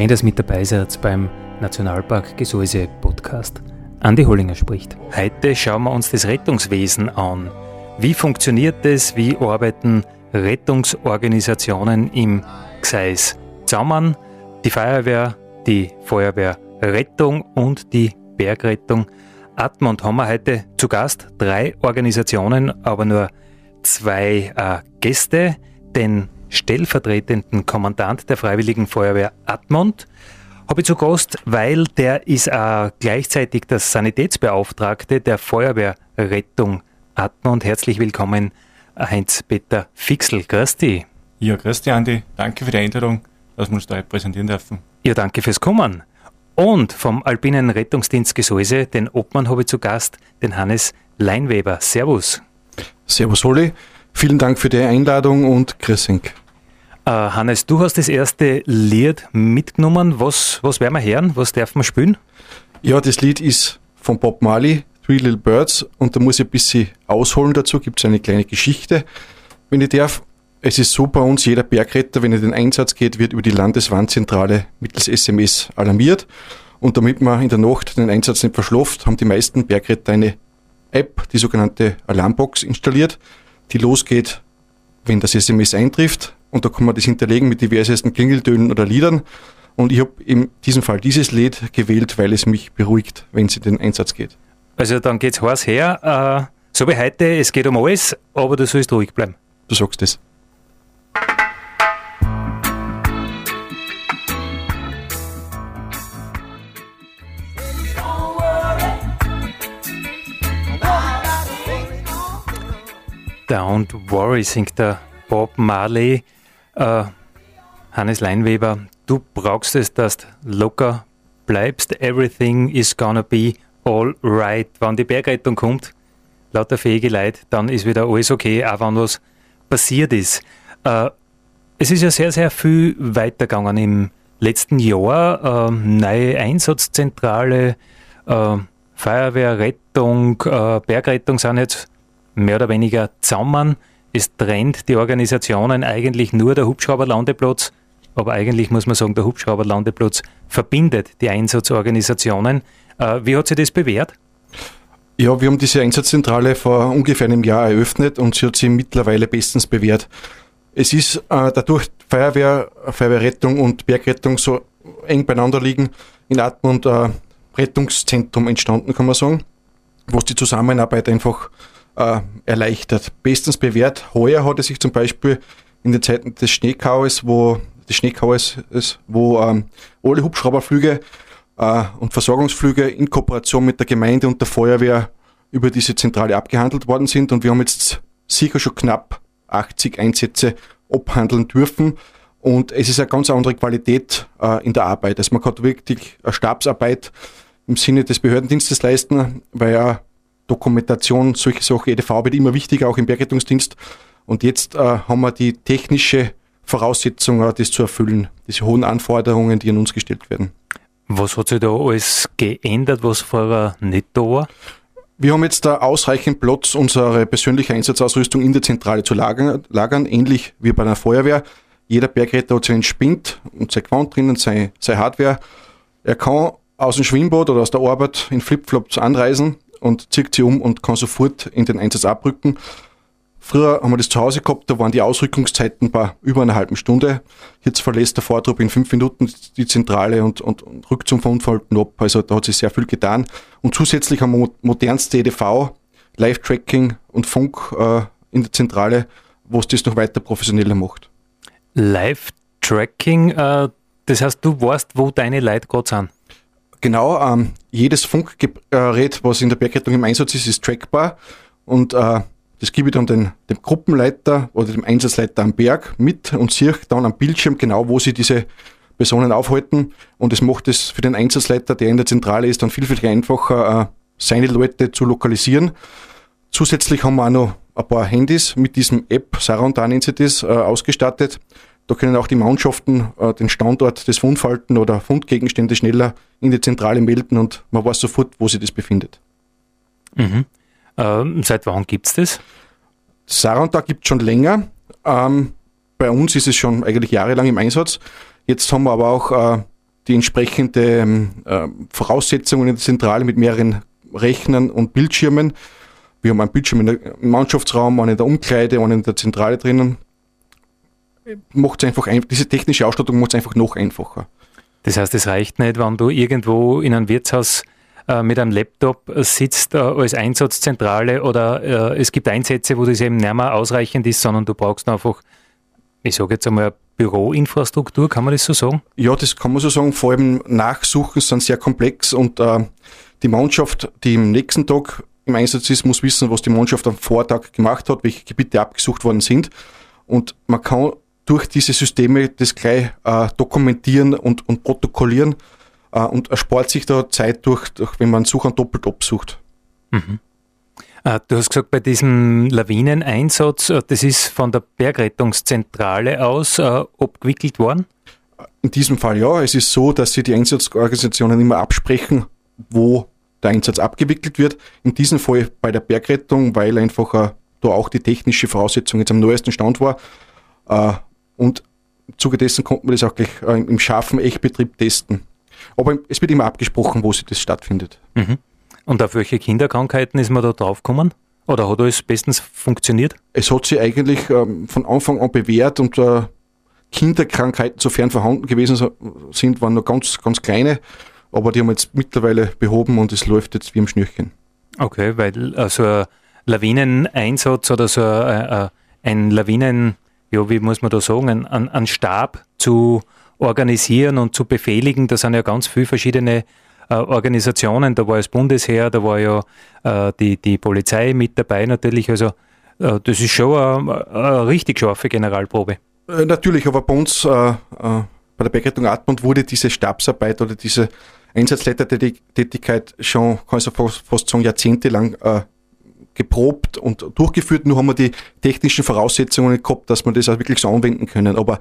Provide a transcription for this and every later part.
Schön, dass mit dabei seid beim Nationalpark Gesäuse Podcast. Andi Hollinger spricht. Heute schauen wir uns das Rettungswesen an. Wie funktioniert das? Wie arbeiten Rettungsorganisationen im Gseis zusammen? Die Feuerwehr, die Feuerwehrrettung und die Bergrettung. Atmund haben wir heute zu Gast. Drei Organisationen, aber nur zwei äh, Gäste. Den stellvertretenden Kommandant der Freiwilligen Feuerwehr Admont habe ich zu Gast, weil der ist auch gleichzeitig der Sanitätsbeauftragte der Feuerwehrrettung Admont. Herzlich willkommen, Heinz-Peter Fixel. Grüß dich. Ja, grüß dich, Andi. Danke für die Einladung, dass wir uns da präsentieren dürfen. Ja, danke fürs Kommen. Und vom Alpinen Rettungsdienst Gesäuse, den Obmann, habe ich zu Gast, den Hannes Leinweber. Servus. Servus, Holly. Vielen Dank für die Einladung und grüß Uh, Hannes, du hast das erste Lied mitgenommen. Was, was werden wir hören? Was darf man spielen? Ja, das Lied ist von Bob Marley, Three Little Birds, und da muss ich ein bisschen ausholen dazu. Gibt es eine kleine Geschichte, wenn ich darf. Es ist so bei uns, jeder Bergretter, wenn er den Einsatz geht, wird über die Landeswarnzentrale mittels SMS alarmiert. Und damit man in der Nacht den Einsatz nicht verschlaft, haben die meisten Bergretter eine App, die sogenannte Alarmbox, installiert die losgeht, wenn das SMS eintrifft. Und da kann man das hinterlegen mit diversesten Klingeltönen oder Liedern. Und ich habe in diesem Fall dieses Lied gewählt, weil es mich beruhigt, wenn es in den Einsatz geht. Also dann geht's heiß her. Äh, so wie heute, es geht um alles, aber du sollst ruhig bleiben. Du sagst es. Don't Worry singt der Bob Marley. Äh, Hannes Leinweber, du brauchst es, dass du locker bleibst. Everything is gonna be all right. Wenn die Bergrettung kommt, lauter fähige Leute, dann ist wieder alles okay, auch wenn was passiert ist. Äh, es ist ja sehr, sehr viel weitergegangen im letzten Jahr. Äh, neue Einsatzzentrale, äh, Feuerwehr, Rettung, äh, Bergrettung sind jetzt mehr oder weniger zusammen. Es trennt die Organisationen eigentlich nur der Hubschrauberlandeplatz, aber eigentlich muss man sagen, der Hubschrauberlandeplatz verbindet die Einsatzorganisationen. Äh, wie hat sich das bewährt? Ja, wir haben diese Einsatzzentrale vor ungefähr einem Jahr eröffnet und sie hat sich mittlerweile bestens bewährt. Es ist äh, dadurch Feuerwehr, Feuerwehrrettung und Bergrettung so eng beieinander liegen, in Atmund äh, Rettungszentrum entstanden, kann man sagen, wo die Zusammenarbeit einfach äh, erleichtert. Bestens bewährt. Heuer hat er sich zum Beispiel in den Zeiten des Schneekaues, wo des Schneekaues ist, wo ähm, alle Hubschrauberflüge äh, und Versorgungsflüge in Kooperation mit der Gemeinde und der Feuerwehr über diese Zentrale abgehandelt worden sind und wir haben jetzt sicher schon knapp 80 Einsätze abhandeln dürfen. Und es ist eine ganz andere Qualität äh, in der Arbeit. Also man kann wirklich eine Stabsarbeit im Sinne des Behördendienstes leisten, weil ja Dokumentation, solche Sachen, EDV wird immer wichtiger, auch im Bergrettungsdienst. Und jetzt äh, haben wir die technische Voraussetzung, äh, das zu erfüllen, diese hohen Anforderungen, die an uns gestellt werden. Was hat sich da alles geändert, was vorher nicht da war? Wir haben jetzt da ausreichend Platz, unsere persönliche Einsatzausrüstung in der Zentrale zu lagern, lagern ähnlich wie bei einer Feuerwehr. Jeder Bergretter hat seinen Spind und sein Quant drinnen, seine, seine Hardware. Er kann aus dem Schwimmbad oder aus der Arbeit in Flipflops anreisen und zieht sie um und kann sofort in den Einsatz abrücken. Früher haben wir das zu Hause gehabt, da waren die Ausrückungszeiten bei über einer halben Stunde. Jetzt verlässt der Vortrupp in fünf Minuten die Zentrale und, und, und rückt zum Verunfallten ab. Also da hat sich sehr viel getan. Und zusätzlich haben wir modernste EDV, Live-Tracking und Funk äh, in der Zentrale, was das noch weiter professioneller macht. Live-Tracking, äh, das heißt, du weißt, wo deine Leute gerade sind? Genau, ähm, jedes Funkgerät, was in der Bergrettung im Einsatz ist, ist trackbar und äh, das gebe ich dann den, dem Gruppenleiter oder dem Einsatzleiter am Berg mit und sehe dann am Bildschirm genau, wo sie diese Personen aufhalten und es macht es für den Einsatzleiter, der in der Zentrale ist, dann viel, viel einfacher, äh, seine Leute zu lokalisieren. Zusätzlich haben wir auch noch ein paar Handys mit diesem App, nennt sie das, äh, ausgestattet. Da können auch die Mannschaften äh, den Standort des Fundfalten oder Fundgegenstände schneller in die Zentrale melden und man weiß sofort, wo sich das befindet. Mhm. Ähm, seit wann gibt es das? Saranta gibt es schon länger. Ähm, bei uns ist es schon eigentlich jahrelang im Einsatz. Jetzt haben wir aber auch äh, die entsprechende äh, Voraussetzungen in der Zentrale mit mehreren Rechnern und Bildschirmen. Wir haben einen Bildschirm im Mannschaftsraum, einen in der Umkleide, einen in der Zentrale drinnen. Macht's einfach ein, diese technische Ausstattung macht es einfach noch einfacher. Das heißt, es reicht nicht, wenn du irgendwo in einem Wirtshaus äh, mit einem Laptop sitzt äh, als Einsatzzentrale oder äh, es gibt Einsätze, wo das eben nicht mehr ausreichend ist, sondern du brauchst einfach, ich sage jetzt einmal, Büroinfrastruktur, kann man das so sagen? Ja, das kann man so sagen. Vor allem Nachsuchen sind sehr komplex und äh, die Mannschaft, die im nächsten Tag im Einsatz ist, muss wissen, was die Mannschaft am Vortag gemacht hat, welche Gebiete abgesucht worden sind. Und man kann durch diese Systeme das gleich äh, dokumentieren und, und protokollieren äh, und erspart sich da Zeit durch, durch wenn man Suchern doppelt absucht. Mhm. Äh, du hast gesagt, bei diesem Lawineneinsatz, äh, das ist von der Bergrettungszentrale aus äh, abgewickelt worden? In diesem Fall ja. Es ist so, dass sie die Einsatzorganisationen immer absprechen, wo der Einsatz abgewickelt wird. In diesem Fall bei der Bergrettung, weil einfach äh, da auch die technische Voraussetzung jetzt am neuesten Stand war. Äh, und im Zuge dessen konnte man das auch gleich äh, im scharfen Echtbetrieb testen. Aber es wird immer abgesprochen, wo sich das stattfindet. Mhm. Und auf welche Kinderkrankheiten ist man da draufgekommen? Oder hat alles bestens funktioniert? Es hat sich eigentlich ähm, von Anfang an bewährt und äh, Kinderkrankheiten, sofern vorhanden gewesen sind, waren nur ganz, ganz kleine. Aber die haben wir jetzt mittlerweile behoben und es läuft jetzt wie im Schnürchen. Okay, weil also ein Lawineneinsatz oder so ein, äh, ein Lawinen, ja, wie muss man da sagen, ein, ein Stab zu organisieren und zu befehligen. Da sind ja ganz viele verschiedene äh, Organisationen. Da war das Bundesheer, da war ja äh, die, die Polizei mit dabei natürlich. Also äh, das ist schon eine, richtig scharfe Generalprobe. Äh, natürlich, aber bei uns, äh, äh, bei der Bergrettung Atmund wurde diese Stabsarbeit oder diese Einsatzleitertätigkeit schon, kann ich fast sagen, jahrzehntelang geprobt und durchgeführt. Nur haben wir die technischen Voraussetzungen gehabt, dass wir das auch wirklich so anwenden können. Aber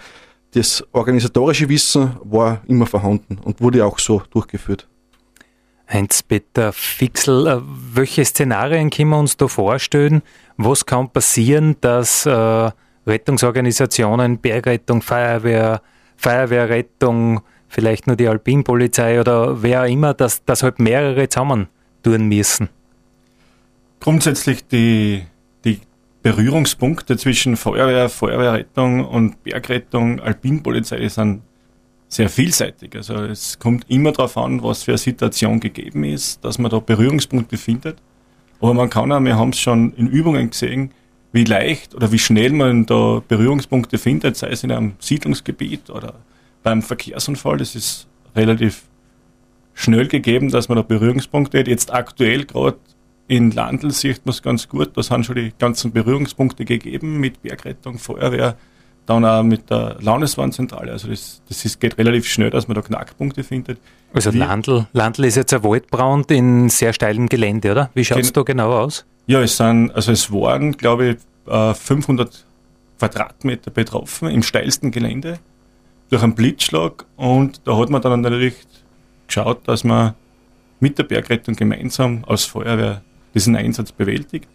das organisatorische Wissen war immer vorhanden und wurde auch so durchgeführt. Heinz-Peter Fixel, äh, welche Szenarien können wir uns da vorstellen? Was kann passieren, dass äh, Rettungsorganisationen, Bergrettung, Feuerwehr, Feuerwehrrettung, vielleicht nur die Alpinpolizei oder wer auch immer, dass, dass halt mehrere zusammen tun müssen? Grundsätzlich die, die Berührungspunkte zwischen Feuerwehr, Feuerwehrrettung und Bergrettung, Alpinpolizei sind sehr vielseitig. Also es kommt immer darauf an, was für eine Situation gegeben ist, dass man da Berührungspunkte findet. Aber man kann auch, wir haben es schon in Übungen gesehen, wie leicht oder wie schnell man da Berührungspunkte findet, sei es in einem Siedlungsgebiet oder beim Verkehrsunfall. Das ist relativ schnell gegeben, dass man da Berührungspunkte hat. Jetzt aktuell gerade in Landl sieht man es ganz gut, da sind schon die ganzen Berührungspunkte gegeben mit Bergrettung, Feuerwehr, dann auch mit der Landeswarnzentrale. Also das, das ist, geht relativ schnell, dass man da Knackpunkte findet. Also Landl, Landl ist jetzt ein Waldbrand in sehr steilem Gelände, oder? Wie schaut es da genau aus? Ja, es sind, also es waren, glaube ich, 500 äh, Quadratmeter betroffen im steilsten Gelände durch einen Blitzschlag und da hat man dann natürlich geschaut, dass man mit der Bergrettung gemeinsam als Feuerwehr diesen Einsatz bewältigt.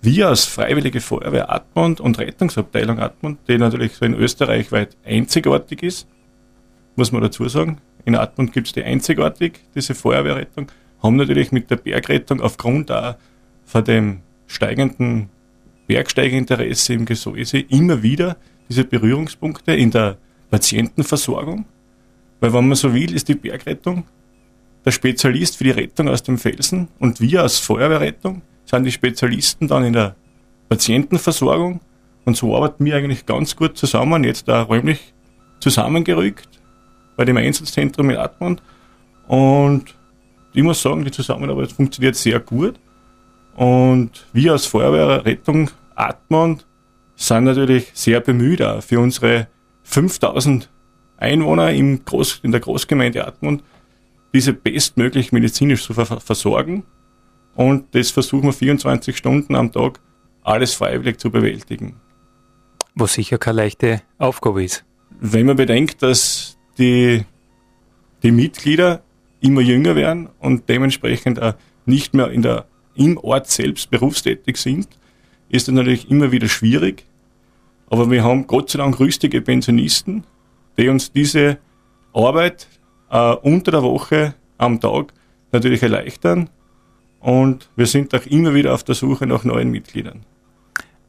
Wir als Freiwillige Feuerwehr Atmund und Rettungsabteilung Atmund, die natürlich so in Österreich weit einzigartig ist, muss man dazu sagen. In Atmund gibt es die einzigartig, diese Feuerwehrrettung, haben natürlich mit der Bergrettung aufgrund auch von dem steigenden Bergsteigerinteresse im Gesäuse immer wieder diese Berührungspunkte in der Patientenversorgung. Weil wenn man so will, ist die Bergrettung der Spezialist für die Rettung aus dem Felsen und wir als Feuerwehrrettung sind die Spezialisten dann in der Patientenversorgung und so arbeiten wir eigentlich ganz gut zusammen, jetzt da räumlich zusammengerückt bei dem Einsatzzentrum in Atmund und ich muss sagen, die Zusammenarbeit funktioniert sehr gut. Und wir als Feuerwehr, Rettung, Atmund sind natürlich sehr bemüht auch für unsere 5000 Einwohner im Groß, in der Großgemeinde Atmund, diese bestmöglich medizinisch zu ver versorgen. Und das versuchen wir 24 Stunden am Tag alles freiwillig zu bewältigen. Was sicher keine leichte Aufgabe ist. Wenn man bedenkt, dass die, die Mitglieder immer jünger werden und dementsprechend auch nicht mehr in der, im Ort selbst berufstätig sind, ist das natürlich immer wieder schwierig. Aber wir haben Gott sei Dank rüstige Pensionisten, die uns diese Arbeit äh, unter der Woche am Tag natürlich erleichtern. Und wir sind auch immer wieder auf der Suche nach neuen Mitgliedern.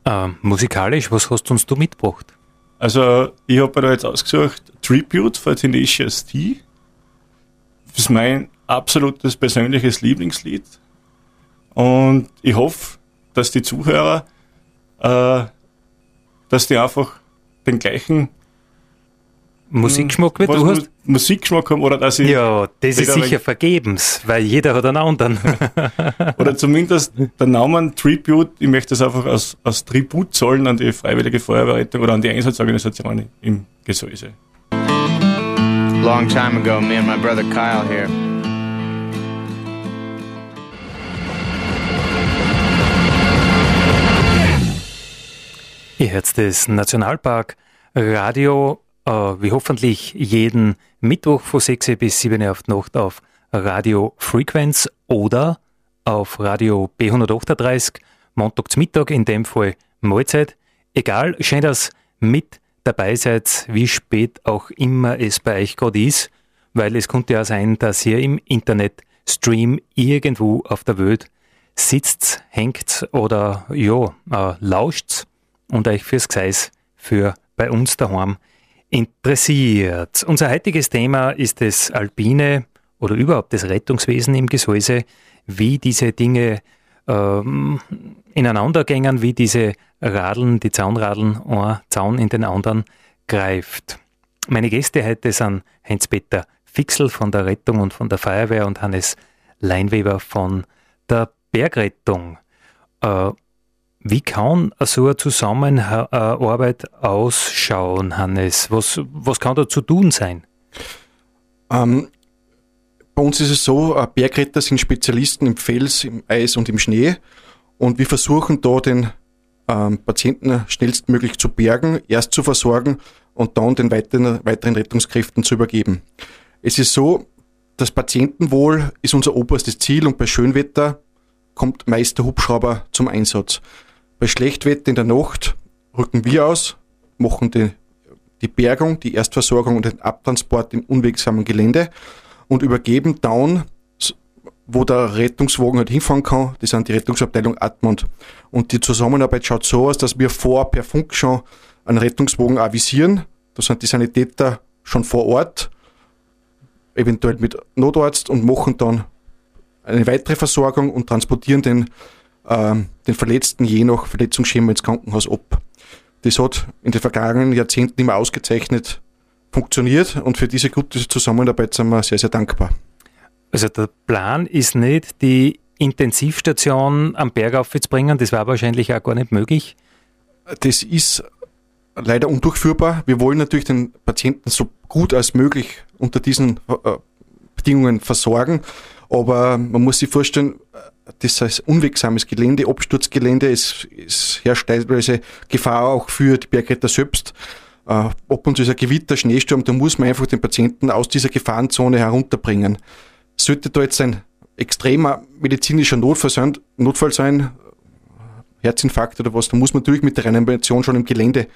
Äh, musikalisch, was hast du uns du mitgebracht? Also, ich habe mir da jetzt ausgesucht Tribute for Tenacious T. Das ist mein absolutes persönliches Lieblingslied. Und ich hoffe, dass die Zuhörer, äh, dass die einfach den gleichen Musikgeschmack, wie was du hast? Musikgeschmack haben oder dass ich Ja, das ist sicher vergebens, weil jeder hat einen anderen. oder zumindest der Name Tribute, ich möchte das einfach als, als Tribut zollen an die Freiwillige Feuerwehrrettung oder an die Einsatzorganisation im Gesäuse. Long time ago, me and my brother Kyle here. Ihr hört das Nationalpark Radio, äh, wie hoffentlich jeden Mittwoch von 6 bis 7 Uhr auf die Nacht auf Radio Frequenz oder auf Radio B138, Montag zum Mittag, in dem Fall Mahlzeit. Egal, schön, dass mit dabei seid, wie spät auch immer es bei euch gerade ist, weil es könnte ja sein, dass ihr im Internet-Stream irgendwo auf der Welt sitzt, hängt oder ja, äh, lauscht und euch fürs Gseis für bei uns daheim interessiert. Unser heutiges Thema ist das Alpine oder überhaupt das Rettungswesen im Gesäuse, wie diese Dinge ähm, ineinander gängen, wie diese Radeln, die Zaunradeln, ein Zaun in den anderen greift. Meine Gäste heute sind Heinz-Peter Fixel von der Rettung und von der Feuerwehr und Hannes Leinweber von der Bergrettung. Äh, wie kann so eine Zusammenarbeit ausschauen, Hannes? Was, was kann da zu tun sein? Ähm, bei uns ist es so, äh, Bergretter sind Spezialisten im Fels, im Eis und im Schnee. Und wir versuchen da den ähm, Patienten schnellstmöglich zu bergen, erst zu versorgen und dann den weiteren, weiteren Rettungskräften zu übergeben. Es ist so, das Patientenwohl ist unser oberstes Ziel und bei Schönwetter kommt meist der Hubschrauber zum Einsatz. Bei Schlechtwetter in der Nacht rücken wir aus, machen die, die Bergung, die Erstversorgung und den Abtransport im unwegsamen Gelände und übergeben dann, wo der Rettungswagen halt hinfahren kann, das sind die Rettungsabteilung Atmund. Und die Zusammenarbeit schaut so aus, dass wir vor per Funk schon einen Rettungswagen avisieren. Da sind die Sanitäter schon vor Ort, eventuell mit Notarzt und machen dann eine weitere Versorgung und transportieren den, ähm, den Verletzten je nach Verletzungsschema ins Krankenhaus ab. Das hat in den vergangenen Jahrzehnten immer ausgezeichnet funktioniert und für diese gute Zusammenarbeit sind wir sehr, sehr dankbar. Also der Plan ist nicht, die Intensivstation am Berg aufzubringen, das war wahrscheinlich auch gar nicht möglich. Das ist leider undurchführbar. Wir wollen natürlich den Patienten so gut als möglich unter diesen äh, Bedingungen versorgen, aber man muss sich vorstellen, das ist ein unwegsames Gelände, Absturzgelände, es, es herrscht teilweise Gefahr auch für die Bergretter selbst. Äh, ab und zu ein Gewitter, Schneesturm, da muss man einfach den Patienten aus dieser Gefahrenzone herunterbringen. Sollte da jetzt ein extremer medizinischer Notfall sein, Notfall sein Herzinfarkt oder was, da muss man natürlich mit der Reanimation schon im Gelände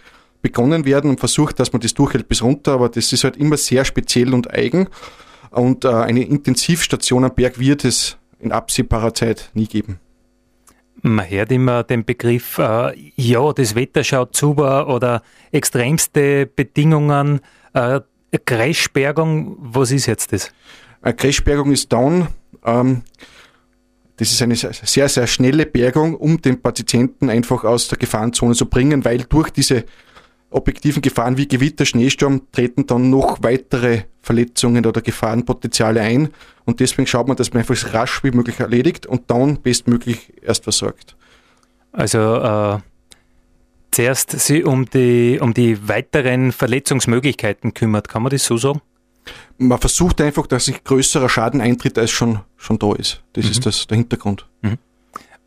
begonnen werden und versucht, dass man das durchhält bis runter, aber das ist halt immer sehr speziell und eigen und äh, eine Intensivstation am Berg wird es in absehbarer Zeit nie geben. Man hört immer den Begriff, äh, ja, das Wetter schaut super oder extremste Bedingungen, äh, Crashbergung, was ist jetzt das? Eine Crashbergung ist down. Ähm, das ist eine sehr, sehr schnelle Bergung, um den Patienten einfach aus der Gefahrenzone zu bringen, weil durch diese objektiven Gefahren wie Gewitter, Schneesturm treten dann noch weitere Verletzungen oder Gefahrenpotenziale ein. Und deswegen schaut man, dass man einfach so rasch wie möglich erledigt und dann bestmöglich erst versorgt. Also äh, zuerst sich um die, um die weiteren Verletzungsmöglichkeiten kümmert, kann man das so sagen? Man versucht einfach, dass sich größerer Schaden eintritt, als schon, schon da ist. Das mhm. ist das, der Hintergrund. Mhm.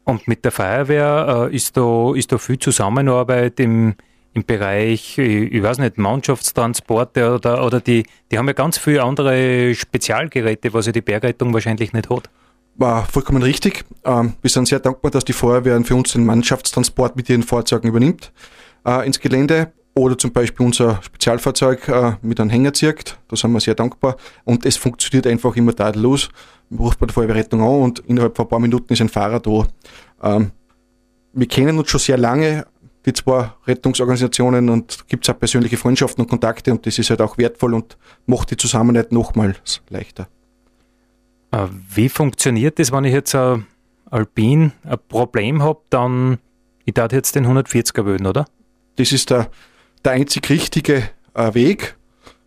Und mit der Feuerwehr äh, ist, da, ist da viel Zusammenarbeit im, im Bereich, ich, weiß nicht, Mannschaftstransporte oder, oder die, die haben ja ganz viele andere Spezialgeräte, was ja die Bergrettung wahrscheinlich nicht hat. War vollkommen richtig. Ähm, wir sind sehr dankbar, dass die Feuerwehr für uns den Mannschaftstransport mit ihren Fahrzeugen übernimmt äh, ins Gelände oder zum Beispiel unser Spezialfahrzeug äh, mit einem Hänger zirkt. Da sind wir sehr dankbar. Und es funktioniert einfach immer tadellos. Man ruft bei der Feuerwehrrettung an und innerhalb von ein paar Minuten ist ein Fahrer da. Ähm, wir kennen uns schon sehr lange, die zwei Rettungsorganisationen, und gibt es auch persönliche Freundschaften und Kontakte und das ist halt auch wertvoll und macht die Zusammenarbeit nochmals leichter. Äh, wie funktioniert das, wenn ich jetzt ein Alpin ein Problem habe, dann ich darf jetzt den 140er wählen, oder? Das ist der, der einzig richtige äh, Weg.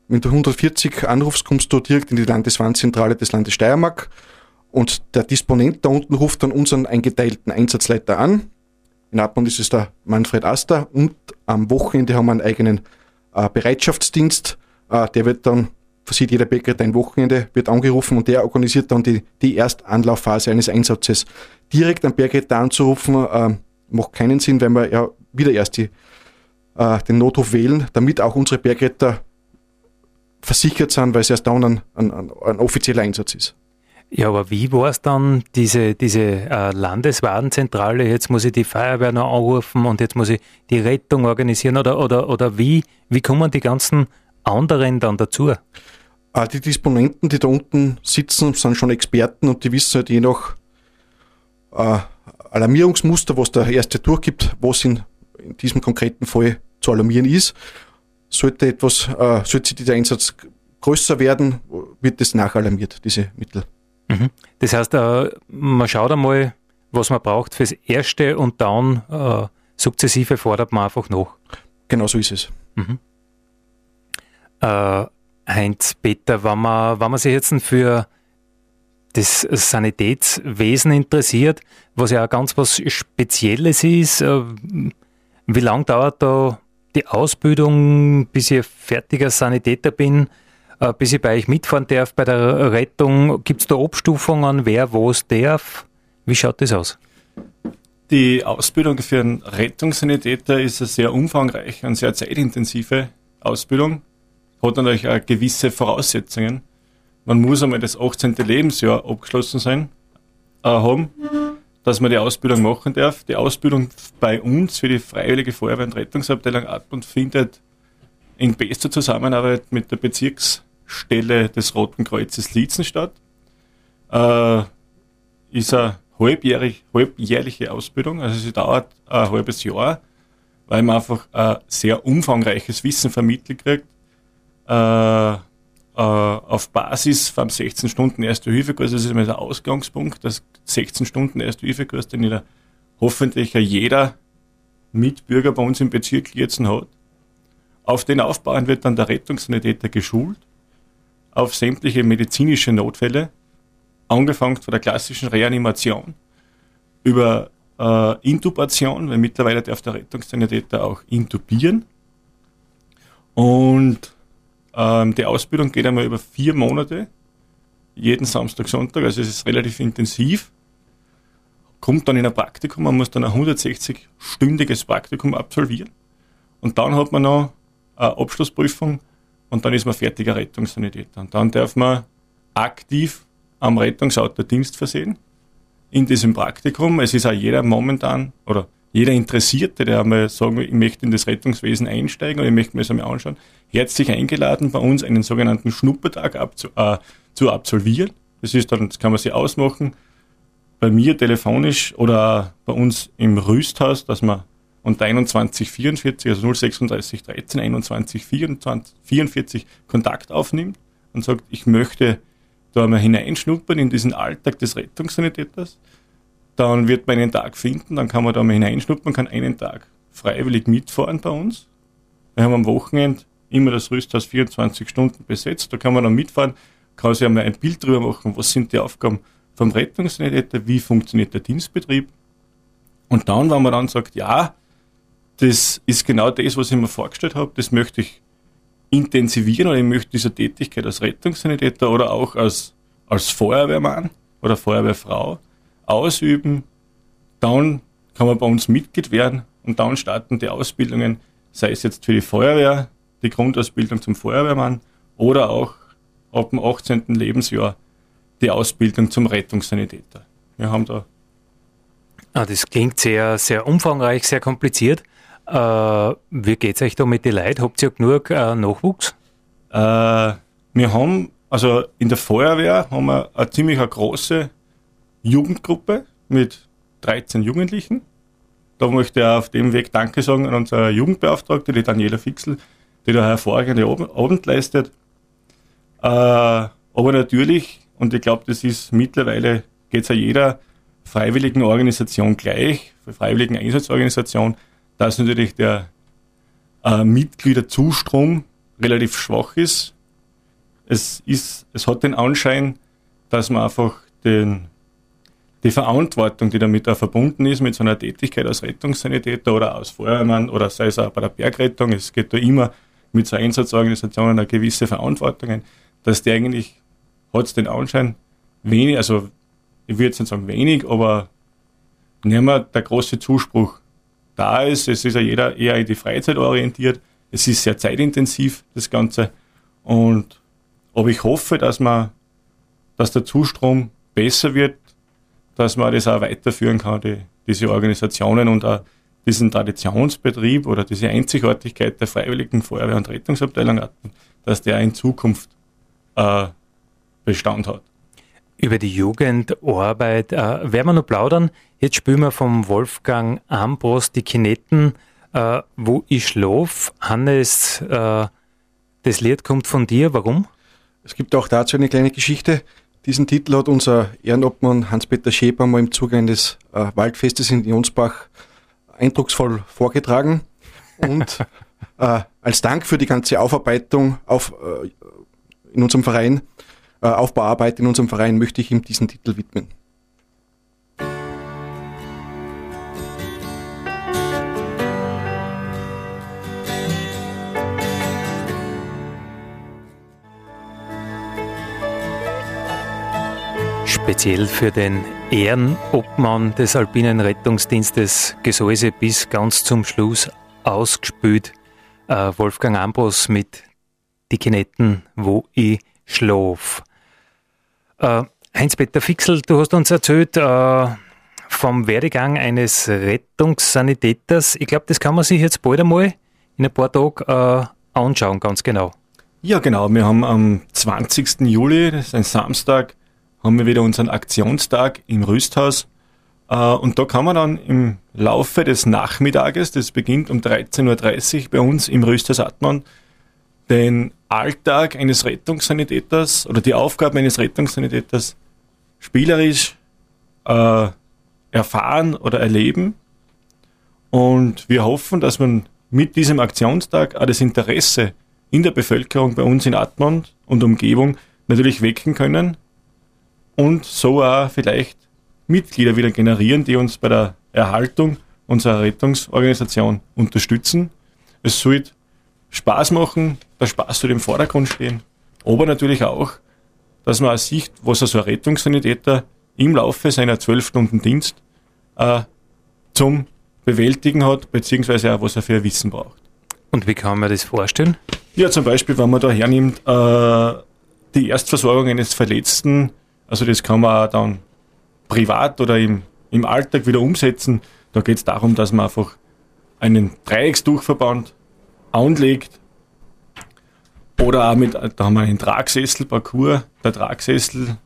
Wenn du 140 anrufst, kommst du direkt in die Landeswarnzentrale des Landes Steiermark und der Disponent da unten ruft dann unseren eingeteilten Einsatzleiter an. In Abmund ist es der Manfred Aster und am Wochenende haben wir einen eigenen äh, Bereitschaftsdienst. Äh, der wird dann, versieht jeder Bäcker ein Wochenende, wird angerufen und der organisiert dann die, die Erstanlaufphase eines Einsatzes. Direkt am Bergretter anzurufen, äh, macht keinen Sinn, weil wir ja wieder erst die, äh, den Notruf wählen, damit auch unsere Bergretter versichert sind, weil es erst dann ein, ein, ein offizieller Einsatz ist. Ja, aber wie war es dann, diese, diese äh, Landeswarnzentrale, jetzt muss ich die Feuerwehr noch anrufen und jetzt muss ich die Rettung organisieren oder, oder, oder wie, wie kommen die ganzen anderen dann dazu? Äh, die Disponenten, die da unten sitzen, sind schon Experten und die wissen halt je nach äh, Alarmierungsmuster, was der erste durchgibt, was in, in diesem konkreten Fall zu alarmieren ist. Sollte etwas, äh, sollte dieser Einsatz größer werden, wird das nachalarmiert, diese Mittel. Mhm. Das heißt, äh, man schaut einmal, was man braucht fürs Erste und dann äh, sukzessive fordert man einfach nach. Genau so ist es. Mhm. Äh, Heinz Peter, wenn man, wenn man sich jetzt für das Sanitätswesen interessiert, was ja auch ganz was Spezielles ist, äh, wie lange dauert da die Ausbildung, bis ich fertiger Sanitäter bin? Äh, bis ich bei euch mitfahren darf bei der Rettung. Gibt es da Abstufungen, wer was darf? Wie schaut das aus? Die Ausbildung für einen Rettungssanitäter ist eine sehr umfangreiche und sehr zeitintensive Ausbildung. Hat natürlich auch gewisse Voraussetzungen. Man muss einmal das 18. Lebensjahr abgeschlossen sein, äh, haben, dass man die Ausbildung machen darf. Die Ausbildung bei uns für die Freiwillige Feuerwehr- und Rettungsabteilung ab und findet in bester Zusammenarbeit mit der Bezirksstelle des Roten Kreuzes Lietzen statt. Äh, ist eine halbjährig, halbjährliche Ausbildung, also sie dauert ein halbes Jahr, weil man einfach ein sehr umfangreiches Wissen vermittelt kriegt. Äh, äh, auf Basis vom 16 Stunden Erste Hilfekurs, das ist immer der Ausgangspunkt, das 16 Stunden Erste Hilfekurs, den jeder, hoffentlich jeder Mitbürger bei uns im Bezirk Lietzen hat. Auf den Aufbauern wird dann der Rettungssanitäter geschult auf sämtliche medizinische Notfälle, angefangen von der klassischen Reanimation über äh, Intubation, weil mittlerweile darf der Rettungssanitäter auch intubieren. Und ähm, die Ausbildung geht einmal über vier Monate, jeden Samstag, Sonntag, also es ist relativ intensiv. Kommt dann in ein Praktikum, man muss dann ein 160-stündiges Praktikum absolvieren. Und dann hat man noch eine Abschlussprüfung und dann ist man fertiger Rettungssanitäter. Und dann darf man aktiv am Rettungsauto Dienst versehen in diesem Praktikum. Es ist auch jeder momentan oder jeder Interessierte, der einmal sagen will, ich möchte in das Rettungswesen einsteigen oder ich möchte mir das einmal anschauen, herzlich eingeladen, bei uns einen sogenannten Schnuppertag abzu, äh, zu absolvieren. Das ist dann, das kann man sich ausmachen, bei mir telefonisch oder bei uns im Rüsthaus, dass man und 2144, also 036 13 21 24, 44 Kontakt aufnimmt und sagt, ich möchte da mal hineinschnuppern in diesen Alltag des Rettungssanitäters, dann wird man einen Tag finden, dann kann man da mal hineinschnuppern, kann einen Tag freiwillig mitfahren bei uns Wir haben am Wochenende immer das Rüsthaus 24 Stunden besetzt. Da kann man dann mitfahren, kann sich einmal ein Bild drüber machen, was sind die Aufgaben vom Rettungssanitäter, wie funktioniert der Dienstbetrieb. Und dann, wenn man dann sagt, ja, das ist genau das, was ich mir vorgestellt habe, das möchte ich intensivieren oder ich möchte diese Tätigkeit als Rettungssanitäter oder auch als, als Feuerwehrmann oder Feuerwehrfrau ausüben, dann kann man bei uns Mitglied werden und dann starten die Ausbildungen, sei es jetzt für die Feuerwehr, die Grundausbildung zum Feuerwehrmann oder auch ab dem 18. Lebensjahr die Ausbildung zum Rettungssanitäter. Wir haben da. Ah, das klingt sehr, sehr umfangreich, sehr kompliziert. Äh, wie geht es euch da mit den Leuten? Habt ihr genug äh, Nachwuchs? Äh, wir haben, also in der Feuerwehr haben wir eine ziemlich eine große Jugendgruppe mit 13 Jugendlichen. Da möchte ich auf dem Weg Danke sagen an unsere Jugendbeauftragte, die Daniela Fixel, die da hervorragende Abend leistet. Aber natürlich, und ich glaube, das ist mittlerweile, geht es ja jeder freiwilligen Organisation gleich, freiwilligen Einsatzorganisation, dass natürlich der äh, Mitgliederzustrom relativ schwach ist. Es, ist. es hat den Anschein, dass man einfach den, die Verantwortung, die damit auch verbunden ist, mit so einer Tätigkeit als Rettungssanitäter oder als Feuerwehrmann oder sei es auch bei der Bergrettung, es geht da immer mit so Einsatzorganisationen eine gewisse Verantwortung, dass die eigentlich, hat den Anschein, wenig, also ich würde jetzt nicht sagen wenig, aber nicht mehr der große Zuspruch da ist. Es ist ja jeder eher in die Freizeit orientiert. Es ist sehr zeitintensiv, das Ganze. Und aber ich hoffe, dass man, dass der Zustrom besser wird, dass man das auch weiterführen kann, die, diese Organisationen und auch diesen Traditionsbetrieb oder diese Einzigartigkeit der Freiwilligen Feuerwehr- und Rettungsabteilung hatten, dass der in Zukunft äh, Bestand hat. Über die Jugendarbeit äh, werden wir noch plaudern. Jetzt spielen wir vom Wolfgang Ambros die Kinetten, äh, wo ich schlaf. Hannes, äh, das Lied kommt von dir. Warum? Es gibt auch dazu eine kleine Geschichte. Diesen Titel hat unser Ehrenobmann Hans-Peter Schäper mal im Zuge eines äh, Waldfestes in Jonsbach eindrucksvoll vorgetragen. Und äh, als Dank für die ganze Aufarbeitung auf, äh, in unserem Verein, Aufbauarbeit in unserem Verein, möchte ich ihm diesen Titel widmen. Speziell für den Ehrenobmann des Alpinen Rettungsdienstes Gesäuse bis ganz zum Schluss ausgespült. Äh, Wolfgang Ambros mit Die Kinetten, wo ich schlaf. Äh, Heinz-Peter Fixel, du hast uns erzählt äh, vom Werdegang eines Rettungssanitäters. Ich glaube, das kann man sich jetzt bald einmal in ein paar Tagen äh, anschauen, ganz genau. Ja, genau. Wir haben am 20. Juli, das ist ein Samstag, haben wir wieder unseren Aktionstag im Rüsthaus. Äh, und da kann man dann im Laufe des Nachmittages, das beginnt um 13.30 Uhr bei uns im Rüsthaus Atman, den Alltag eines Rettungssanitäters oder die Aufgaben eines Rettungssanitäters spielerisch äh, erfahren oder erleben. Und wir hoffen, dass man mit diesem Aktionstag auch das Interesse in der Bevölkerung bei uns in Atmund und Umgebung natürlich wecken können und so auch vielleicht Mitglieder wieder generieren, die uns bei der Erhaltung unserer Rettungsorganisation unterstützen. Es sollte Spaß machen, der Spaß soll im Vordergrund stehen, aber natürlich auch, dass man auch sieht, was so ein Rettungssanitäter im Laufe seiner zwölf Stunden Dienst äh, zum Bewältigen hat, beziehungsweise auch, was er für ein Wissen braucht. Und wie kann man das vorstellen? Ja, zum Beispiel, wenn man da hernimmt, äh, die Erstversorgung eines Verletzten, also das kann man auch dann privat oder im, im Alltag wieder umsetzen. Da geht es darum, dass man einfach einen Dreiecksdurchverband anlegt oder auch mit, da haben wir einen Tragsessel-Parcours. Der Tragsessel,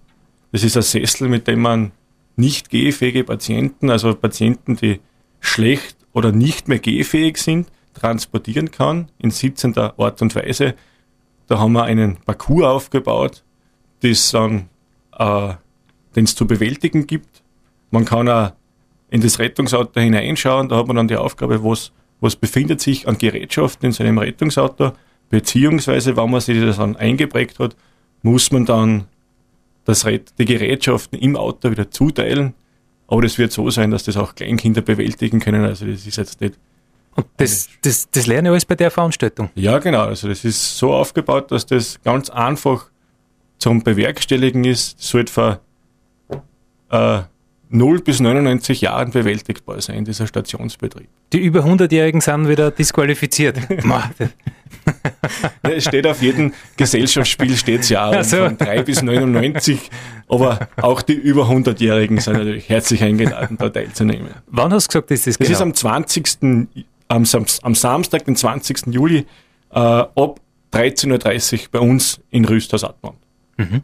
das ist ein Sessel, mit dem man nicht gehfähige Patienten, also Patienten, die schlecht oder nicht mehr gehfähig sind, transportieren kann in sitzender Art und Weise. Da haben wir einen Parcours aufgebaut, das äh, den es zu bewältigen gibt. Man kann auch in das Rettungsauto hineinschauen, da hat man dann die Aufgabe, was was befindet sich an Gerätschaften in seinem Rettungsauto, beziehungsweise wenn man sich das dann eingeprägt hat, muss man dann das, die Gerätschaften im Auto wieder zuteilen. Aber das wird so sein, dass das auch Kleinkinder bewältigen können. Also das ist jetzt nicht. Und das, das, das lerne ich alles bei der Veranstaltung. Ja, genau. Also das ist so aufgebaut, dass das ganz einfach zum Bewerkstelligen ist. Das sollte für äh, 0 bis 99 Jahren bewältigbar sein, dieser Stationsbetrieb. Die über 100-Jährigen sind wieder disqualifiziert. es steht auf jedem Gesellschaftsspiel steht's ja also. von 3 bis 99, aber auch die über 100-Jährigen sind natürlich herzlich eingeladen, da teilzunehmen. Wann hast du gesagt, ist das Das genau? ist am 20. Am, am Samstag, den 20. Juli, äh, ab 13.30 Uhr bei uns in Rüsthaus Atman. Mhm.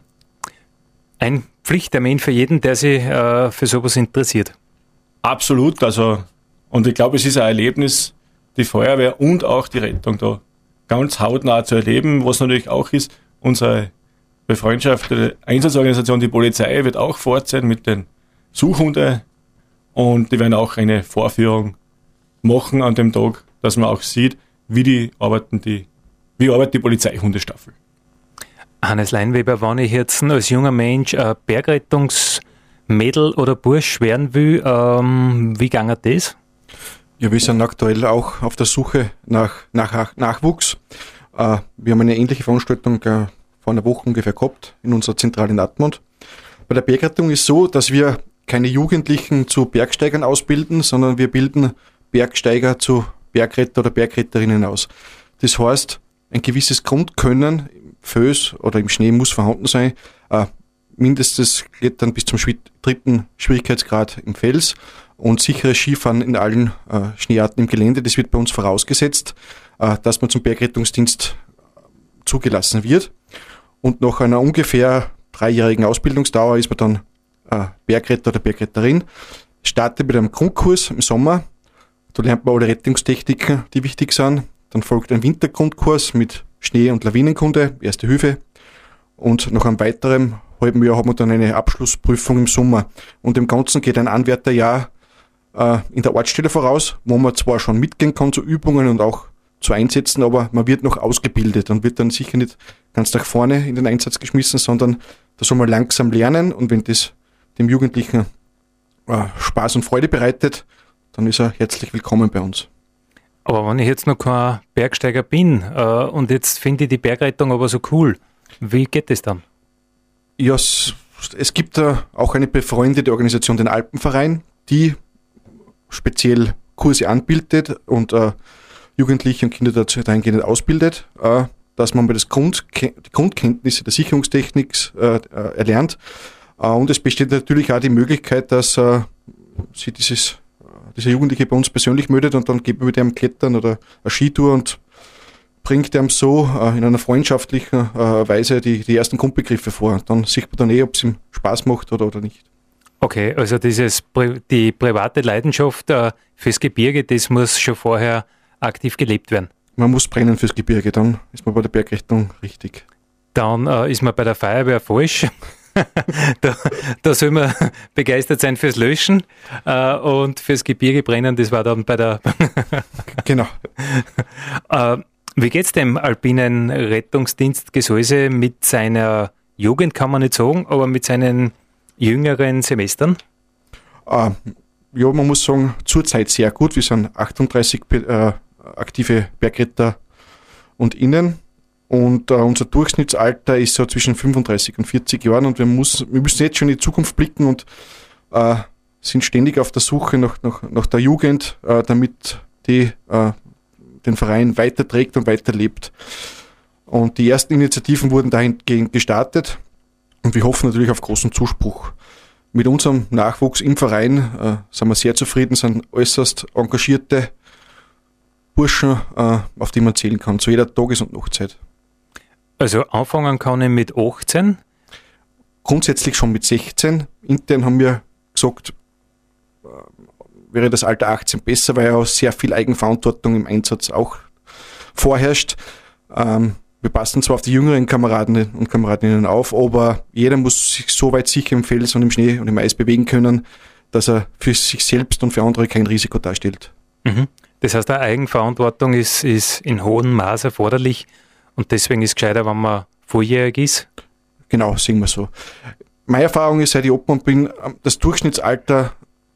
Ein Pflichttermin für jeden, der sich äh, für sowas interessiert. Absolut, also und ich glaube, es ist ein Erlebnis, die Feuerwehr und auch die Rettung da ganz hautnah zu erleben, was natürlich auch ist, unsere befreundschaftete Einsatzorganisation, die Polizei, wird auch fort sein mit den Suchhunden und die werden auch eine Vorführung machen an dem Tag, dass man auch sieht, wie die arbeiten die, wie arbeitet die Polizeihundestaffel. Hannes Leinweber, wenn ich jetzt als junger Mensch ein Bergrettungsmädel oder Bursch werden will, ähm, wie ging das? Ja, wir sind aktuell auch auf der Suche nach, nach Nachwuchs. Äh, wir haben eine ähnliche Veranstaltung äh, vor einer Woche ungefähr gehabt in unserer Zentrale in Atmund. Bei der Bergrettung ist so, dass wir keine Jugendlichen zu Bergsteigern ausbilden, sondern wir bilden Bergsteiger zu Bergretter oder Bergretterinnen aus. Das heißt, ein gewisses Grundkönnen Föß oder im Schnee muss vorhanden sein. Äh, mindestens dann bis zum dritten Schwierigkeitsgrad im Fels und sicheres Skifahren in allen äh, Schneearten im Gelände. Das wird bei uns vorausgesetzt, äh, dass man zum Bergrettungsdienst zugelassen wird. Und nach einer ungefähr dreijährigen Ausbildungsdauer ist man dann äh, Bergretter oder Bergretterin. Startet mit einem Grundkurs im Sommer. Da lernt man alle Rettungstechniken, die wichtig sind. Dann folgt ein Wintergrundkurs mit Schnee- und Lawinenkunde, Erste Hilfe. Und nach einem weiteren halben Jahr haben wir dann eine Abschlussprüfung im Sommer. Und im Ganzen geht ein Anwärterjahr äh, in der Ortsstelle voraus, wo man zwar schon mitgehen kann zu Übungen und auch zu Einsätzen, aber man wird noch ausgebildet und wird dann sicher nicht ganz nach vorne in den Einsatz geschmissen, sondern da soll man langsam lernen und wenn das dem Jugendlichen äh, Spaß und Freude bereitet, dann ist er herzlich willkommen bei uns. Aber wenn ich jetzt noch kein Bergsteiger bin äh, und jetzt finde ich die Bergrettung aber so cool, wie geht das dann? Ja, es, es gibt äh, auch eine befreundete Organisation, den Alpenverein, die speziell Kurse anbietet und äh, Jugendliche und Kinder dazu dahingehend ausbildet, äh, dass man mal das Grund, die Grundkenntnisse der Sicherungstechnik äh, äh, erlernt. Äh, und es besteht natürlich auch die Möglichkeit, dass sie dieses dieser Jugendliche bei uns persönlich meldet und dann geben wir dem Klettern oder eine Skitour und bringt ihm so äh, in einer freundschaftlichen äh, Weise die, die ersten Grundbegriffe vor. Und dann sieht man dann eh, ob es ihm Spaß macht oder, oder nicht. Okay, also dieses die private Leidenschaft äh, fürs Gebirge, das muss schon vorher aktiv gelebt werden. Man muss brennen fürs Gebirge, dann ist man bei der Bergrichtung richtig. Dann äh, ist man bei der Feuerwehr falsch. da, da soll man begeistert sein fürs Löschen äh, und fürs Gebirge brennen, das war dann bei der. genau. Äh, wie geht's dem alpinen Rettungsdienst Gesäuse mit seiner Jugend, kann man nicht sagen, aber mit seinen jüngeren Semestern? Äh, ja, man muss sagen, zurzeit sehr gut. Wir sind 38 äh, aktive Bergretter und Innen und äh, unser Durchschnittsalter ist so zwischen 35 und 40 Jahren und wir, muss, wir müssen jetzt schon in die Zukunft blicken und äh, sind ständig auf der Suche nach, nach, nach der Jugend, äh, damit die äh, den Verein weiterträgt und weiterlebt. Und die ersten Initiativen wurden dahingehend gestartet und wir hoffen natürlich auf großen Zuspruch. Mit unserem Nachwuchs im Verein äh, sind wir sehr zufrieden, sind äußerst engagierte Burschen, äh, auf die man zählen kann, zu jeder Tages- und Nachtzeit. Also anfangen kann ich mit 18? Grundsätzlich schon mit 16. Intern haben wir gesagt, äh, wäre das Alter 18 besser, weil ja auch sehr viel Eigenverantwortung im Einsatz auch vorherrscht. Ähm, wir passen zwar auf die jüngeren Kameraden und Kameradinnen auf, aber jeder muss sich so weit sicher im Fels und im Schnee und im Eis bewegen können, dass er für sich selbst und für andere kein Risiko darstellt. Mhm. Das heißt, eine Eigenverantwortung ist, ist in hohem Maß erforderlich und deswegen ist es gescheiter, wenn man volljährig ist. Genau, sehen wir so. Meine Erfahrung ist, seit ich Obmann bin, das Durchschnittsalter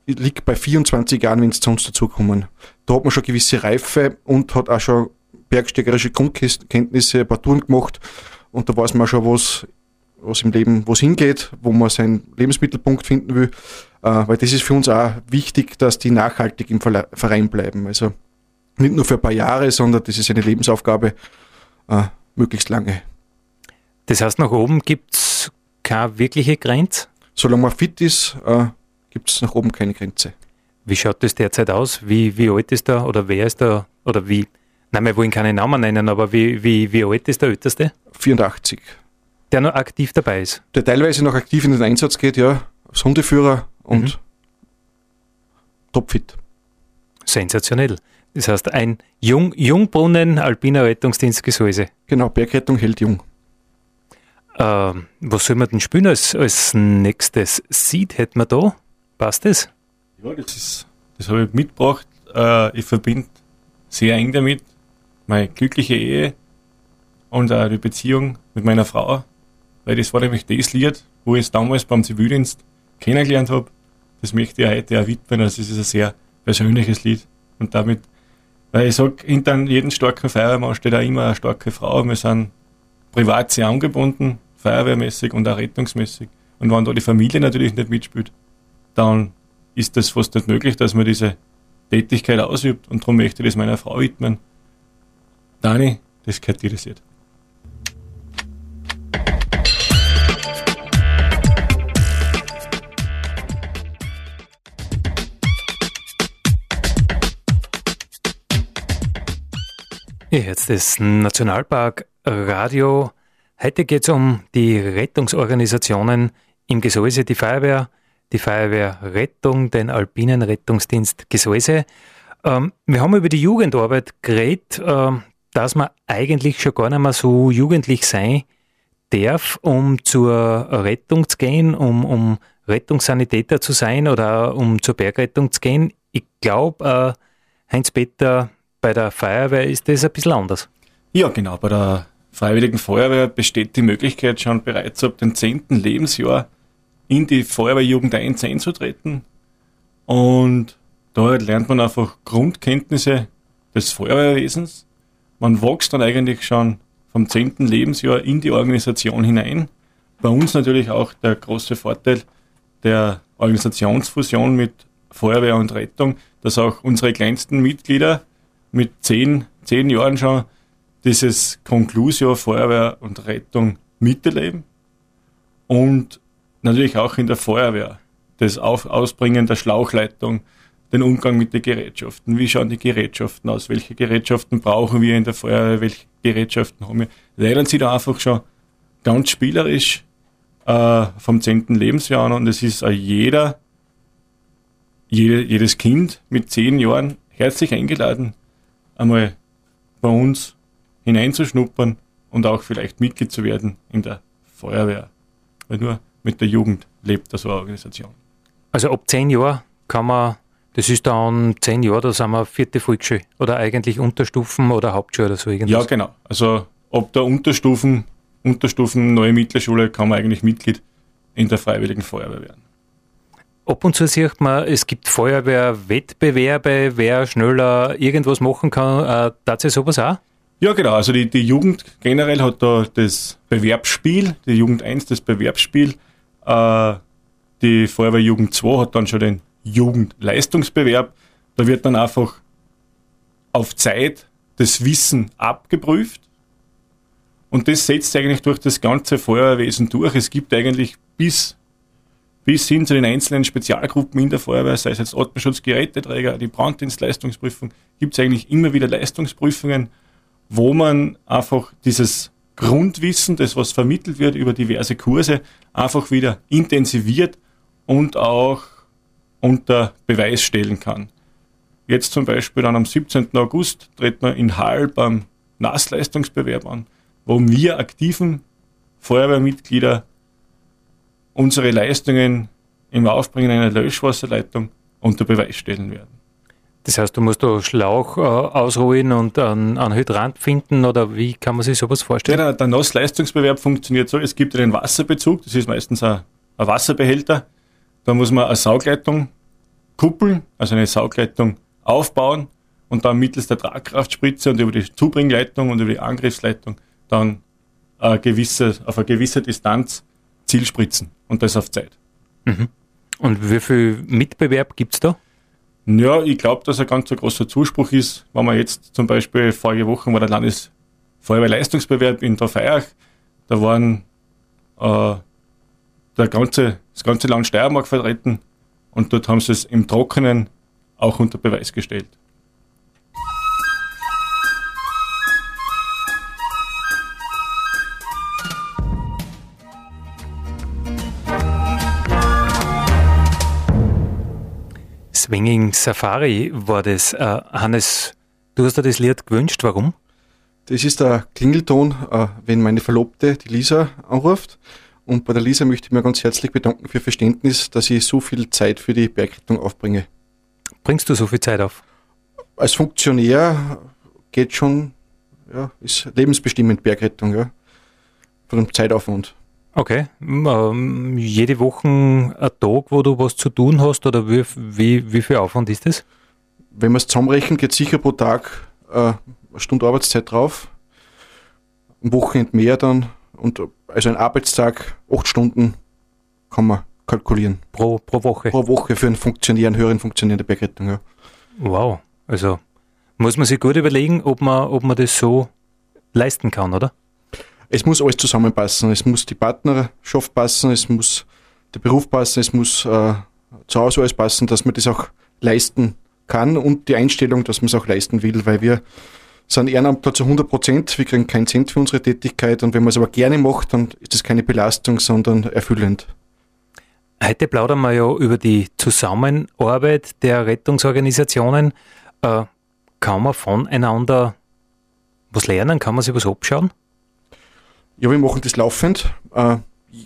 liegt bei 24 Jahren, wenn es zu uns dazukommen. Da hat man schon gewisse Reife und hat auch schon bergsteigerische Grundkenntnisse, ein paar Touren gemacht und da weiß man schon, was, was im Leben, wo es hingeht, wo man seinen Lebensmittelpunkt finden will, äh, weil das ist für uns auch wichtig, dass die nachhaltig im Verein bleiben. Also nicht nur für ein paar Jahre, sondern das ist eine Lebensaufgabe, äh, möglichst lange. Das heißt, nach oben gibt es keine wirkliche Grenze? Solange man fit ist, äh, gibt es nach oben keine Grenze. Wie schaut das derzeit aus? Wie, wie alt ist da oder wer ist da oder wie? Nein, wir wollen keine Namen nennen, aber wie, wie, wie alt ist der Älteste? 84. Der noch aktiv dabei ist? Der teilweise noch aktiv in den Einsatz geht, ja. Als Hundeführer und mhm. topfit. Sensationell. Das heißt, ein Jung, Jungbrunnen Alpiner Rettungsdienst Gesäuse. Genau, Bergrettung hält jung. Ähm, was soll man denn spielen als, als nächstes? Seed hätten wir da? Passt das? Ja, das ist, das habe ich mitgebracht. Äh, ich verbinde sehr eng damit meine glückliche Ehe und auch die Beziehung mit meiner Frau, weil das war nämlich das Lied, wo ich es damals beim Zivildienst kennengelernt habe. Das möchte ich heute auch widmen, also es ist ein sehr persönliches Lied und damit, weil ich sage, hinter jedem starken Feuerwehrmann steht auch immer eine starke Frau. Wir sind privat sehr angebunden, feuerwehrmäßig und auch rettungsmäßig. Und wenn da die Familie natürlich nicht mitspielt, dann ist das fast nicht möglich, dass man diese Tätigkeit ausübt. Und darum möchte ich das meiner Frau widmen. Dani, das gehört dir das jetzt. Jetzt ist Nationalpark Radio Heute geht es um die Rettungsorganisationen im Gesäuse, die Feuerwehr, die Feuerwehrrettung, den Alpinen Rettungsdienst Gesäuse. Ähm, wir haben über die Jugendarbeit geredet, äh, dass man eigentlich schon gar nicht mehr so jugendlich sein darf, um zur Rettung zu gehen, um, um Rettungssanitäter zu sein oder um zur Bergrettung zu gehen. Ich glaube, äh, Heinz-Peter, bei der Feuerwehr ist das ein bisschen anders. Ja, genau. Bei der Freiwilligen Feuerwehr besteht die Möglichkeit schon bereits ab dem 10. Lebensjahr in die Feuerwehrjugend 1 einzutreten. Und dort lernt man einfach Grundkenntnisse des Feuerwehrwesens. Man wächst dann eigentlich schon vom 10. Lebensjahr in die Organisation hinein. Bei uns natürlich auch der große Vorteil der Organisationsfusion mit Feuerwehr und Rettung, dass auch unsere kleinsten Mitglieder mit zehn, zehn Jahren schon dieses Conclusio Feuerwehr und Rettung miterleben und natürlich auch in der Feuerwehr das Auf Ausbringen der Schlauchleitung, den Umgang mit den Gerätschaften. Wie schauen die Gerätschaften aus? Welche Gerätschaften brauchen wir in der Feuerwehr? Welche Gerätschaften haben wir? Lernen sie da einfach schon ganz spielerisch äh, vom 10. Lebensjahr an und es ist auch jeder, jede, jedes Kind mit 10 Jahren herzlich eingeladen, einmal bei uns hineinzuschnuppern und auch vielleicht Mitglied zu werden in der Feuerwehr. Weil nur mit der Jugend lebt so eine Organisation. Also ab zehn Jahren kann man, das ist dann zehn Jahre, da sind wir vierte Volksschule oder eigentlich Unterstufen oder Hauptschule oder so irgendwas. Ja, genau. Also ab der Unterstufen, Unterstufen, neue Mittelschule kann man eigentlich Mitglied in der Freiwilligen Feuerwehr werden. Ab und zu sieht man, es gibt Feuerwehrwettbewerbe, wer schneller irgendwas machen kann. Äh, dazu sowas auch? Ja, genau. Also die, die Jugend generell hat da das Bewerbsspiel, die Jugend 1 das Bewerbsspiel. Äh, die Feuerwehr Jugend 2 hat dann schon den Jugendleistungsbewerb. Da wird dann einfach auf Zeit das Wissen abgeprüft. Und das setzt eigentlich durch das ganze Feuerwehrwesen durch. Es gibt eigentlich bis, bis hin zu den einzelnen Spezialgruppen in der Feuerwehr, sei es jetzt Atemschutz, Geräteträger, die Branddienstleistungsprüfung, gibt es eigentlich immer wieder Leistungsprüfungen wo man einfach dieses Grundwissen, das was vermittelt wird über diverse Kurse, einfach wieder intensiviert und auch unter Beweis stellen kann. Jetzt zum Beispiel dann am 17. August treten wir in Hall beim NAS-Leistungsbewerb an, wo wir aktiven Feuerwehrmitglieder unsere Leistungen im Aufbringen einer Löschwasserleitung unter Beweis stellen werden. Das heißt, du musst da Schlauch äh, ausrollen und einen, einen Hydrant finden oder wie kann man sich sowas vorstellen? Ja, der, der Nassleistungsbewerb funktioniert so, es gibt einen Wasserbezug, das ist meistens ein, ein Wasserbehälter. Da muss man eine Saugleitung kuppeln, also eine Saugleitung aufbauen und dann mittels der Tragkraftspritze und über die Zubringleitung und über die Angriffsleitung dann eine gewisse, auf eine gewisse Distanz Zielspritzen und das auf Zeit. Mhm. Und wie viel Mitbewerb gibt es da? Ja, ich glaube, dass ein ganz großer Zuspruch ist, wenn man jetzt zum Beispiel vorige Woche war der Landesfeuerwehrleistungsbewerb in Trofeiach, da waren äh, der ganze, das ganze Land Steiermark vertreten und dort haben sie es im Trockenen auch unter Beweis gestellt. Swinging Safari war das. Äh, Hannes, du hast dir das Lied gewünscht, warum? Das ist der Klingelton, äh, wenn meine Verlobte, die Lisa, anruft. Und bei der Lisa möchte ich mir ganz herzlich bedanken für Verständnis, dass ich so viel Zeit für die Bergrettung aufbringe. Bringst du so viel Zeit auf? Als Funktionär geht schon, ja, ist lebensbestimmend Bergrettung, ja. Von dem Zeitaufwand. Okay. Ähm, jede Woche ein Tag, wo du was zu tun hast, oder wie, wie, wie viel Aufwand ist das? Wenn man es zusammenrechnet, geht sicher pro Tag äh, eine Stunde Arbeitszeit drauf. Am Wochenende mehr dann. Und also ein Arbeitstag, acht Stunden kann man kalkulieren. Pro, pro Woche? Pro Woche für einen Funktionär, einen höheren Funktionär der Bergrettung, ja. Wow. Also muss man sich gut überlegen, ob man, ob man das so leisten kann, oder? Es muss alles zusammenpassen. Es muss die Partnerschaft passen, es muss der Beruf passen, es muss äh, zu Hause alles passen, dass man das auch leisten kann und die Einstellung, dass man es auch leisten will, weil wir sind Ehrenamtler zu 100 Prozent, wir kriegen keinen Cent für unsere Tätigkeit und wenn man es aber gerne macht, dann ist das keine Belastung, sondern erfüllend. Heute plaudern wir ja über die Zusammenarbeit der Rettungsorganisationen. Äh, kann man voneinander was lernen? Kann man sich was abschauen? Ja, wir machen das laufend. Äh,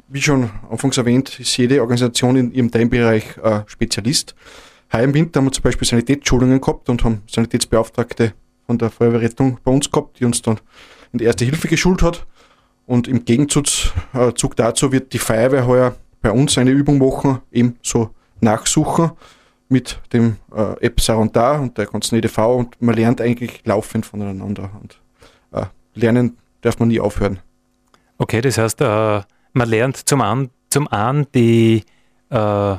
wie schon anfangs erwähnt, ist jede Organisation in ihrem Teilbereich äh, Spezialist. Heuer im Winter haben wir zum Beispiel Sanitätsschulungen gehabt und haben Sanitätsbeauftragte von der Feuerwehrrettung bei uns gehabt, die uns dann in die Erste Hilfe geschult hat. Und im Gegenzug äh, dazu wird die Feuerwehr heuer bei uns eine Übung machen, eben so nachsuchen mit dem äh, App Sarandar und der ganzen EDV und man lernt eigentlich laufend voneinander und äh, lernen darf man nie aufhören. Okay, das heißt, äh, man lernt zum einen, zum einen die äh,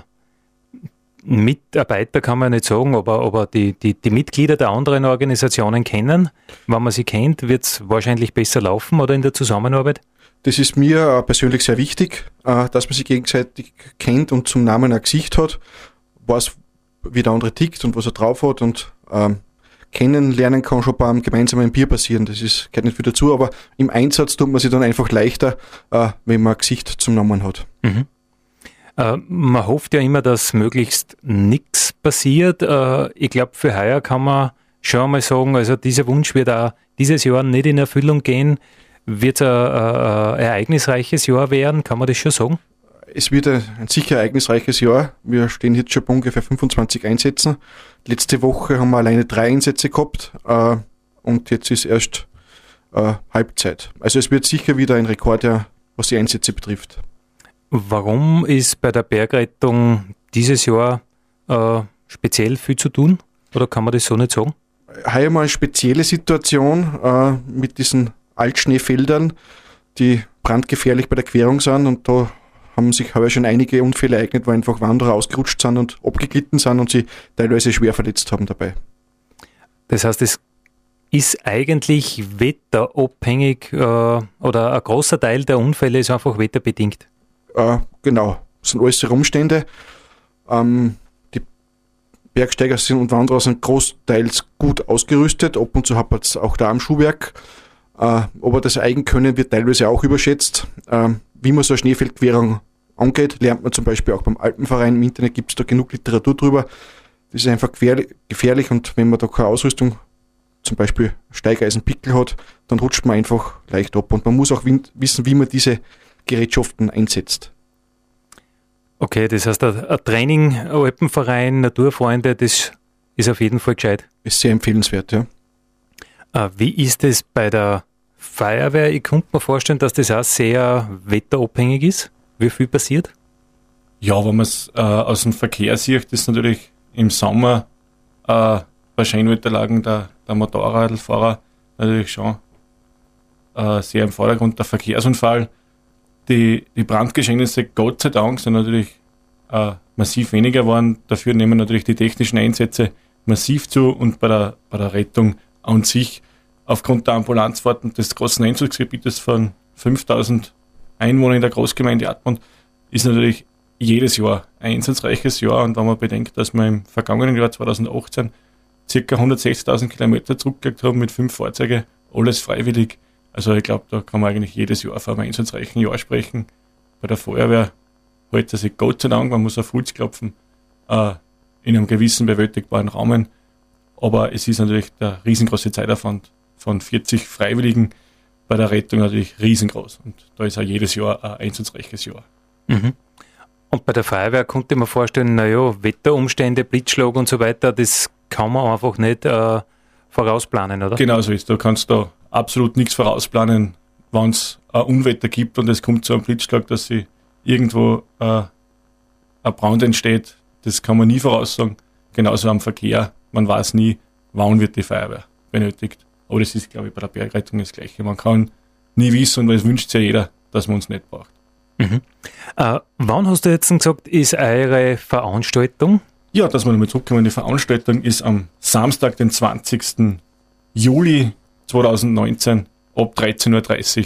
Mitarbeiter, kann man nicht sagen, aber, aber die, die, die Mitglieder der anderen Organisationen kennen. Wenn man sie kennt, wird es wahrscheinlich besser laufen oder in der Zusammenarbeit? Das ist mir äh, persönlich sehr wichtig, dass man sich gegenseitig kennt und zum Namen ein Gesicht hat, weiß, wie der andere tickt und was er drauf hat und ähm, kennenlernen kann schon beim gemeinsamen Bier passieren. Das ist, gehört nicht viel dazu, aber im Einsatz tut man sich dann einfach leichter, äh, wenn man ein Gesicht zum Namen hat. Mhm. Äh, man hofft ja immer, dass möglichst nichts passiert. Äh, ich glaube, für heuer kann man schon einmal sagen, also dieser Wunsch wird auch dieses Jahr nicht in Erfüllung gehen. Wird es ein, ein ereignisreiches Jahr werden? Kann man das schon sagen? Es wird ein, sicher ereignisreiches Jahr. Wir stehen jetzt schon bei ungefähr 25 Einsätzen. Letzte Woche haben wir alleine drei Einsätze gehabt äh, und jetzt ist erst äh, Halbzeit. Also es wird sicher wieder ein Rekord, ja, was die Einsätze betrifft. Warum ist bei der Bergrettung dieses Jahr äh, speziell viel zu tun? Oder kann man das so nicht sagen? Heuer mal eine spezielle Situation äh, mit diesen Altschneefeldern, die brandgefährlich bei der Querung sind und da haben sich heuer schon einige Unfälle ereignet, wo einfach Wanderer ausgerutscht sind und abgeglitten sind und sie teilweise schwer verletzt haben dabei. Das heißt, es ist eigentlich wetterabhängig äh, oder ein großer Teil der Unfälle ist einfach wetterbedingt. Äh, genau, das sind äußere Umstände. Ähm, die Bergsteiger sind und Wanderer sind großteils gut ausgerüstet. Ab und zu hat es auch da am Schuhwerk. Äh, aber das Eigenkönnen wird teilweise auch überschätzt. Ähm, wie man so eine Schneefeldquerung angeht, lernt man zum Beispiel auch beim Alpenverein. Im Internet gibt es da genug Literatur drüber. Das ist einfach gefährlich und wenn man da keine Ausrüstung, zum Beispiel Steigeisenpickel hat, dann rutscht man einfach leicht ab. Und man muss auch wissen, wie man diese Gerätschaften einsetzt. Okay, das heißt, ein Training, Alpenverein, Naturfreunde, das ist auf jeden Fall gescheit. Ist sehr empfehlenswert, ja. Äh, wie ist es bei der Feuerwehr? Ich könnte mir vorstellen, dass das auch sehr wetterabhängig ist. Wie viel passiert? Ja, wenn man es äh, aus dem Verkehr sieht, ist natürlich im Sommer äh, bei Scheinwetterlagen der, der Motorradfahrer natürlich schon äh, sehr im Vordergrund der Verkehrsunfall. Die, die Brandgeschehnisse, Gott sei Dank, sind natürlich äh, massiv weniger geworden. Dafür nehmen natürlich die technischen Einsätze massiv zu und bei der, bei der Rettung an sich aufgrund der Ambulanzfahrten des großen Einzugsgebietes von 5000 Einwohnern in der Großgemeinde Admont ist natürlich jedes Jahr ein einsatzreiches Jahr und wenn man bedenkt, dass wir im vergangenen Jahr 2018 circa 160.000 Kilometer zurückgelegt haben mit fünf Fahrzeugen, alles freiwillig. Also ich glaube, da kann man eigentlich jedes Jahr von einem einsatzreichen Jahr sprechen. Bei der Feuerwehr hält er sich Gott sei Dank, man muss auf Holz klopfen, äh, in einem gewissen bewältigbaren Rahmen. Aber es ist natürlich der riesengroße Zeitaufwand von 40 Freiwilligen bei der Rettung natürlich riesengroß. Und da ist auch jedes Jahr ein einsatzreiches Jahr. Mhm. Und bei der Feuerwehr konnte man vorstellen, naja, Wetterumstände, Blitzschlag und so weiter, das kann man einfach nicht äh, vorausplanen, oder? Genau so ist. Du kannst da absolut nichts vorausplanen, wenn es ein Unwetter gibt und es kommt zu einem Blitzschlag, dass sie irgendwo äh, ein Brand entsteht. Das kann man nie voraussagen. Genauso am Verkehr. Man weiß nie, wann wird die Feuerwehr benötigt. Aber das ist, glaube ich, bei der Bergrettung das Gleiche. Man kann nie wissen, weil es wünscht sich ja jeder, dass man uns nicht braucht. Mhm. Äh, wann hast du jetzt gesagt, ist eure Veranstaltung? Ja, dass wir nochmal zurückkommen. Die Veranstaltung ist am Samstag, den 20. Juli 2019 ab 13.30 Uhr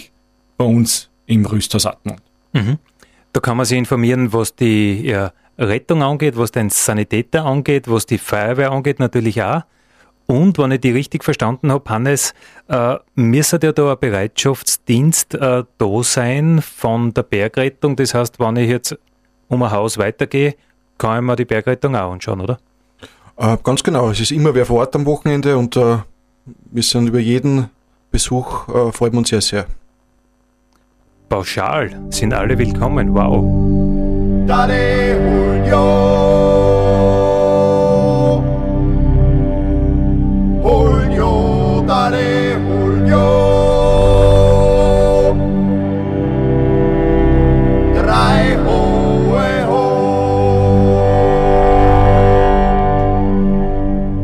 bei uns im Rüsthaus Atmund. Mhm. Da kann man sich informieren, was die ja, Rettung angeht, was den Sanitäter angeht, was die Feuerwehr angeht, natürlich auch. Und wenn ich die richtig verstanden habe, Hannes, äh, müsste ja da ein Bereitschaftsdienst äh, da sein von der Bergrettung. Das heißt, wenn ich jetzt um ein Haus weitergehe, kann ich mir die Bergrettung auch anschauen, oder? Äh, ganz genau. Es ist immer wer vor Ort am Wochenende und äh, wir sind über jeden Besuch, äh, freuen wir uns sehr, sehr. Pauschal sind alle willkommen. Wow. Julio. Julio,